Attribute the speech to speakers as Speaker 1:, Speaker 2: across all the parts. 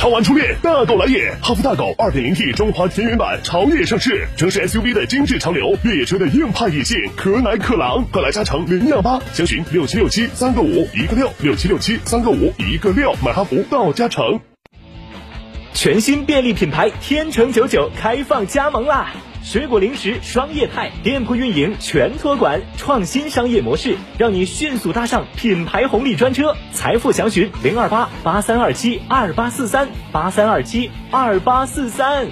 Speaker 1: 超玩初恋，大狗来也！哈弗大狗 2.0T 中华田园版潮野上市，城市 SUV 的精致潮流，越野车的硬派野性，可奶可狼，快来加诚零幺八，详询六七六七三个五一个六六七六七三个五一个六，买哈弗到加诚。
Speaker 2: 全新便利品牌天成九九开放加盟啦！水果零食双业态店铺运营全托管，创新商业模式，让你迅速搭上品牌红利专车。财富详询零二八八三二七二八四三八三二七二八四三。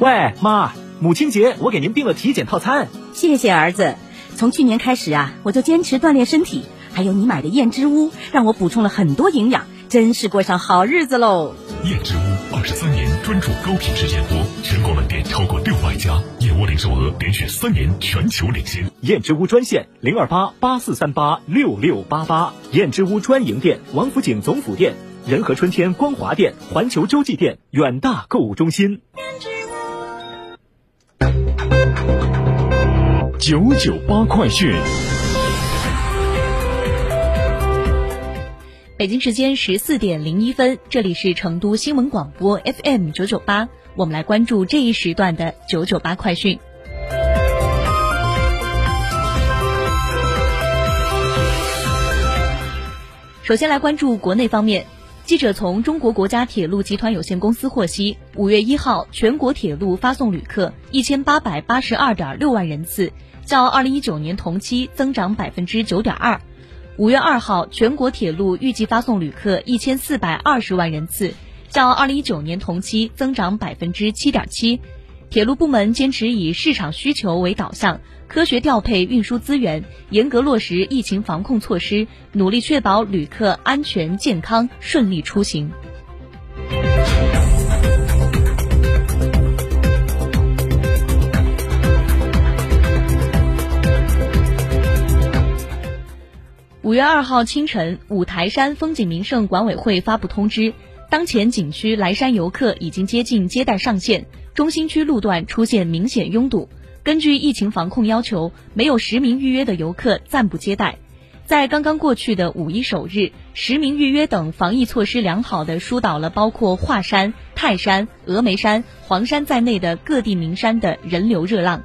Speaker 2: 喂，妈，母亲节我给您订了体检套餐。
Speaker 3: 谢谢儿子，从去年开始啊，我就坚持锻炼身体，还有你买的燕之屋，让我补充了很多营养，真是过上好日子喽。
Speaker 4: 燕之屋二十三年专注高品质燕窝，全国门店超过六百家，燕窝零售额连续三年全球领先。
Speaker 2: 燕之屋专线零二八八四三八六六八八，燕之屋专营店王府井总府店、仁和春天光华店、环球洲际店、远大购物中心。
Speaker 5: 九九八快讯。
Speaker 6: 北京时间十四点零一分，这里是成都新闻广播 FM 九九八，我们来关注这一时段的九九八快讯。首先来关注国内方面，记者从中国国家铁路集团有限公司获悉，五月一号，全国铁路发送旅客一千八百八十二点六万人次，较二零一九年同期增长百分之九点二。五月二号，全国铁路预计发送旅客一千四百二十万人次，较二零一九年同期增长百分之七点七。铁路部门坚持以市场需求为导向，科学调配运输资源，严格落实疫情防控措施，努力确保旅客安全健康顺利出行。五月二号清晨，五台山风景名胜管委会发布通知，当前景区来山游客已经接近接待上限，中心区路段出现明显拥堵。根据疫情防控要求，没有实名预约的游客暂不接待。在刚刚过去的五一首日，实名预约等防疫措施良好的疏导了包括华山、泰山、峨眉山、黄山在内的各地名山的人流热浪。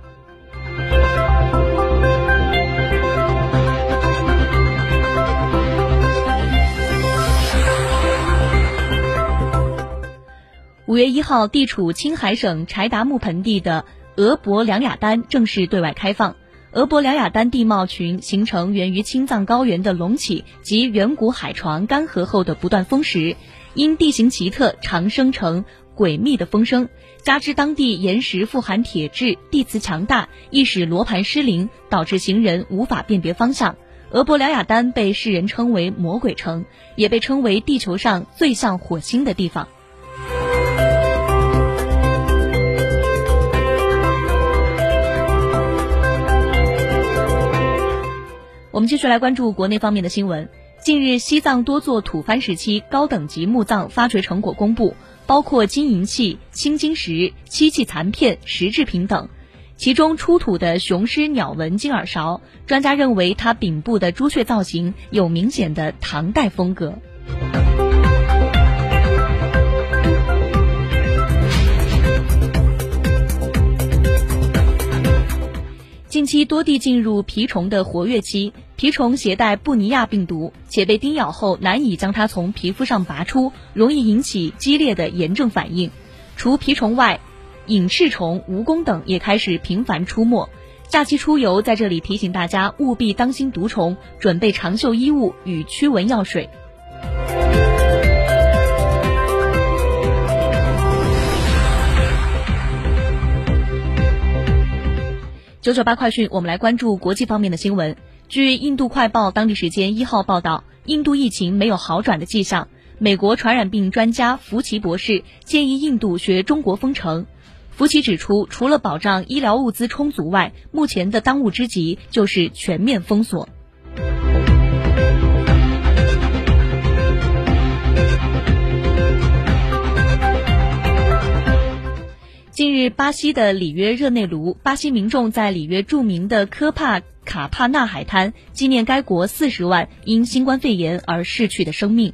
Speaker 6: 五月一号，地处青海省柴达木盆地的额伯两雅丹正式对外开放。额伯两雅丹地貌群形成源于青藏高原的隆起及远古海床干涸后的不断风蚀，因地形奇特，常生成诡秘的风声。加之当地岩石富含铁质，地磁强大，易使罗盘失灵，导致行人无法辨别方向。俄伯两雅丹被世人称为魔鬼城，也被称为地球上最像火星的地方。继续来关注国内方面的新闻。近日，西藏多座吐蕃时期高等级墓葬发掘成果公布，包括金银器、青金石、漆器残片、石制品等。其中出土的雄狮鸟纹金耳勺，专家认为它顶部的朱雀造型有明显的唐代风格。近期多地进入蜱虫的活跃期，蜱虫携带布尼亚病毒，且被叮咬后难以将它从皮肤上拔出，容易引起激烈的炎症反应。除蜱虫外，隐翅虫、蜈蚣等也开始频繁出没。假期出游，在这里提醒大家务必当心毒虫，准备长袖衣物与驱蚊药水。九九八快讯，我们来关注国际方面的新闻。据印度快报当地时间一号报道，印度疫情没有好转的迹象。美国传染病专家福奇博士建议印度学中国封城。福奇指出，除了保障医疗物资充足外，目前的当务之急就是全面封锁。巴西的里约热内卢，巴西民众在里约著名的科帕卡帕纳海滩纪念该国四十万因新冠肺炎而逝去的生命。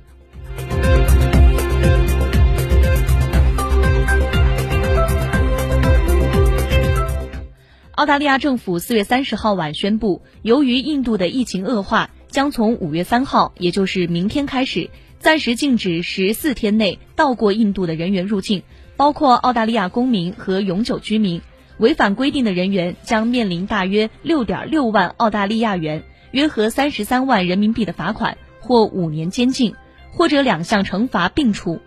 Speaker 6: 澳大利亚政府四月三十号晚宣布，由于印度的疫情恶化，将从五月三号，也就是明天开始，暂时禁止十四天内到过印度的人员入境。包括澳大利亚公民和永久居民，违反规定的人员将面临大约六点六万澳大利亚元（约合三十三万人民币）的罚款或五年监禁，或者两项惩罚并处。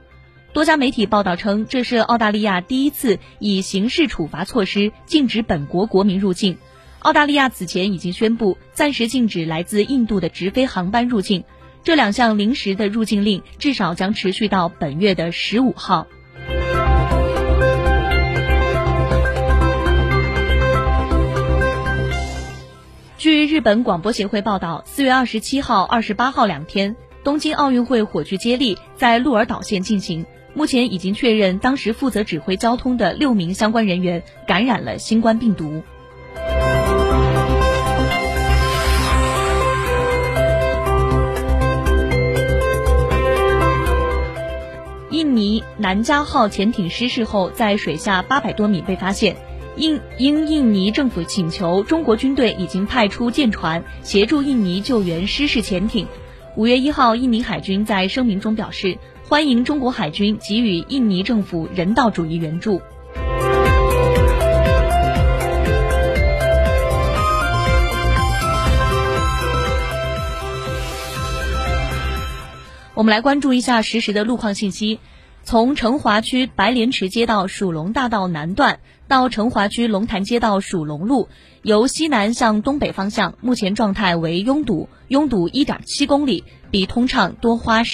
Speaker 6: 多家媒体报道称，这是澳大利亚第一次以刑事处罚措施禁止本国国民入境。澳大利亚此前已经宣布暂时禁止来自印度的直飞航班入境，这两项临时的入境令至少将持续到本月的十五号。据日本广播协会报道，四月二十七号、二十八号两天，东京奥运会火炬接力在鹿儿岛县进行。目前已经确认，当时负责指挥交通的六名相关人员感染了新冠病毒。南加号潜艇失事后，在水下八百多米被发现。印因印尼政府请求，中国军队已经派出舰船协助印尼救援失事潜艇。五月一号，印尼海军在声明中表示，欢迎中国海军给予印尼政府人道主义援助。我们来关注一下实时的路况信息。从成华区白莲池街道蜀龙大道南段到成华区龙潭街道蜀龙路，由西南向东北方向，目前状态为拥堵，拥堵一点七公里，比通畅多花十。